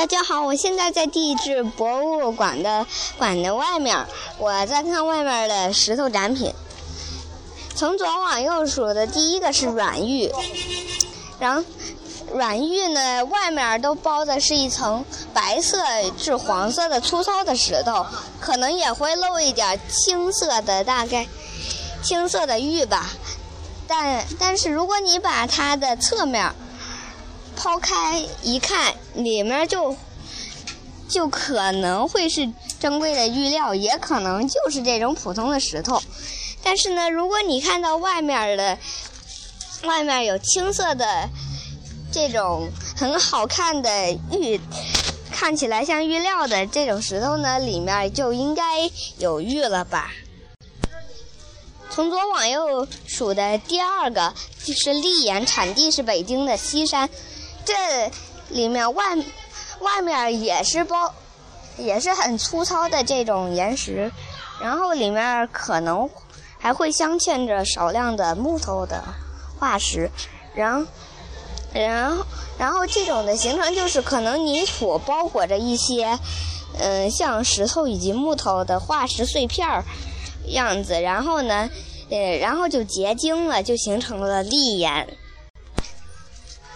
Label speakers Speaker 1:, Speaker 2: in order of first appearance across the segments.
Speaker 1: 大家好，我现在在地质博物馆的馆的外面，我在看外面的石头展品。从左往右数的第一个是软玉，然后软玉呢外面都包的是一层白色至黄色的粗糙的石头，可能也会露一点青色的，大概青色的玉吧。但但是如果你把它的侧面抛开一看，里面就就可能会是珍贵的玉料，也可能就是这种普通的石头。但是呢，如果你看到外面的外面有青色的这种很好看的玉，看起来像玉料的这种石头呢，里面就应该有玉了吧？从左往右数的第二个就是丽岩，产地是北京的西山。这里面外外面也是包，也是很粗糙的这种岩石，然后里面可能。还会镶嵌着少量的木头的化石，然，然，然后这种的形成就是可能泥土包裹着一些，嗯，像石头以及木头的化石碎片儿样子，然后呢，呃，然后就结晶了，就形成了砾岩。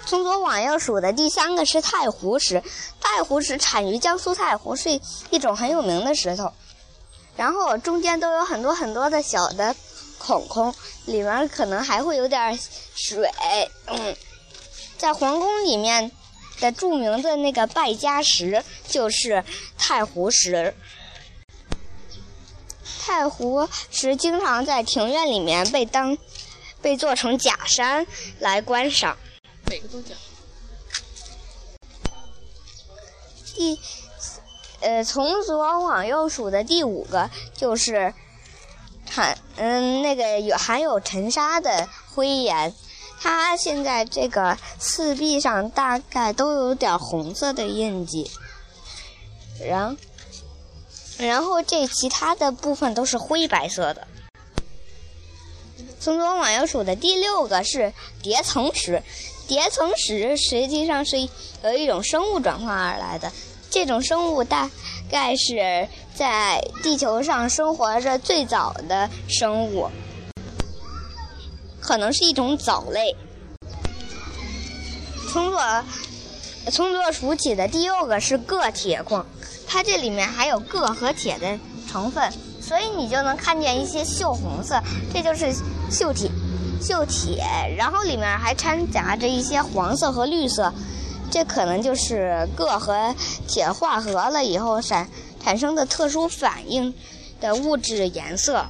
Speaker 1: 从左往右数的第三个是太湖石，太湖石产于江苏太湖，是一种很有名的石头。然后中间都有很多很多的小的孔孔，里面可能还会有点水。嗯，在皇宫里面的著名的那个败家石就是太湖石。太湖石经常在庭院里面被当被做成假山来观赏。
Speaker 2: 每个都讲。
Speaker 1: 第。呃，从左往右数的第五个就是含嗯那个有含有沉沙的灰岩，它现在这个四壁上大概都有点红色的印记，然然后这其他的部分都是灰白色的。从左往右数的第六个是叠层石，叠层石实际上是由一种生物转化而来的。这种生物大概是在地球上生活着最早的生物，可能是一种藻类。从左从左数起的第六个是铬铁矿，它这里面含有铬和铁的成分，所以你就能看见一些锈红色，这就是锈铁。锈铁，然后里面还掺杂着一些黄色和绿色。这可能就是铬和铁化合了以后产产生的特殊反应的物质颜色。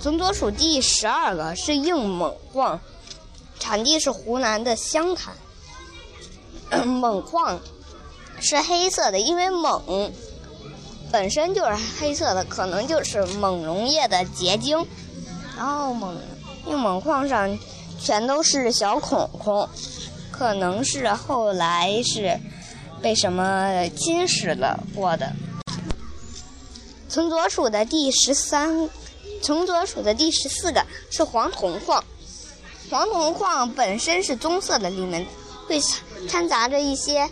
Speaker 1: 从左数第十二个是硬锰矿，产地是湖南的湘潭。锰矿是黑色的，因为锰本身就是黑色的，可能就是锰溶液的结晶。然后锰用锰矿上。全都是小孔孔，可能是后来是被什么侵蚀了过的。从左数的第十三，从左数的第十四个是黄铜矿。黄铜矿本身是棕色的，里面会掺杂着一些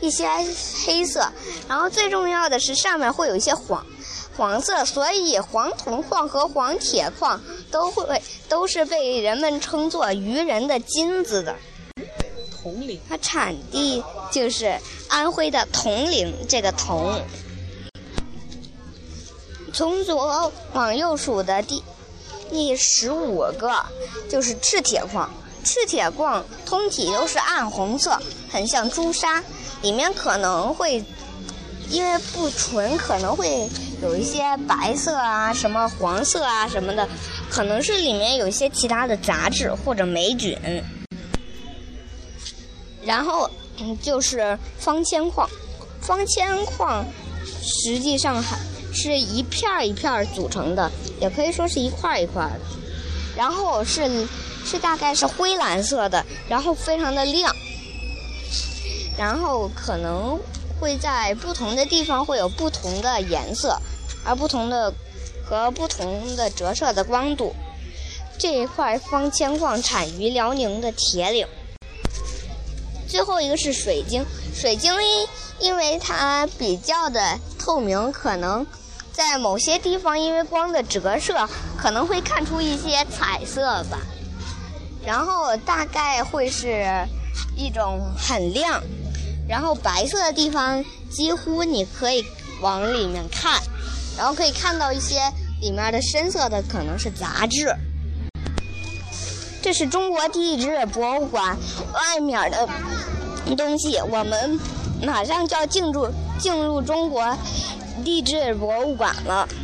Speaker 1: 一些黑色，然后最重要的是上面会有一些黄。黄色，所以黄铜矿和黄铁矿都会都是被人们称作愚人的金子的。
Speaker 2: 铜陵，
Speaker 1: 它产地就是安徽的铜陵这个铜。从左往右数的第第十五个就是赤铁矿，赤铁矿通体都是暗红色，很像朱砂，里面可能会。因为不纯，可能会有一些白色啊、什么黄色啊什么的，可能是里面有一些其他的杂质或者霉菌。然后就是方铅矿，方铅矿实际上还是一片一片组成的，也可以说是一块一块的。然后是是大概是灰蓝色的，然后非常的亮，然后可能。会在不同的地方会有不同的颜色，而不同的和不同的折射的光度。这一块方铅矿产于辽宁的铁岭。最后一个是水晶，水晶因因为它比较的透明，可能在某些地方因为光的折射，可能会看出一些彩色吧。然后大概会是一种很亮，然后白色的地方几乎你可以往里面看，然后可以看到一些里面的深色的可能是杂质。这是中国地质博物馆外面的东西，我们马上就要进入进入中国地质博物馆了。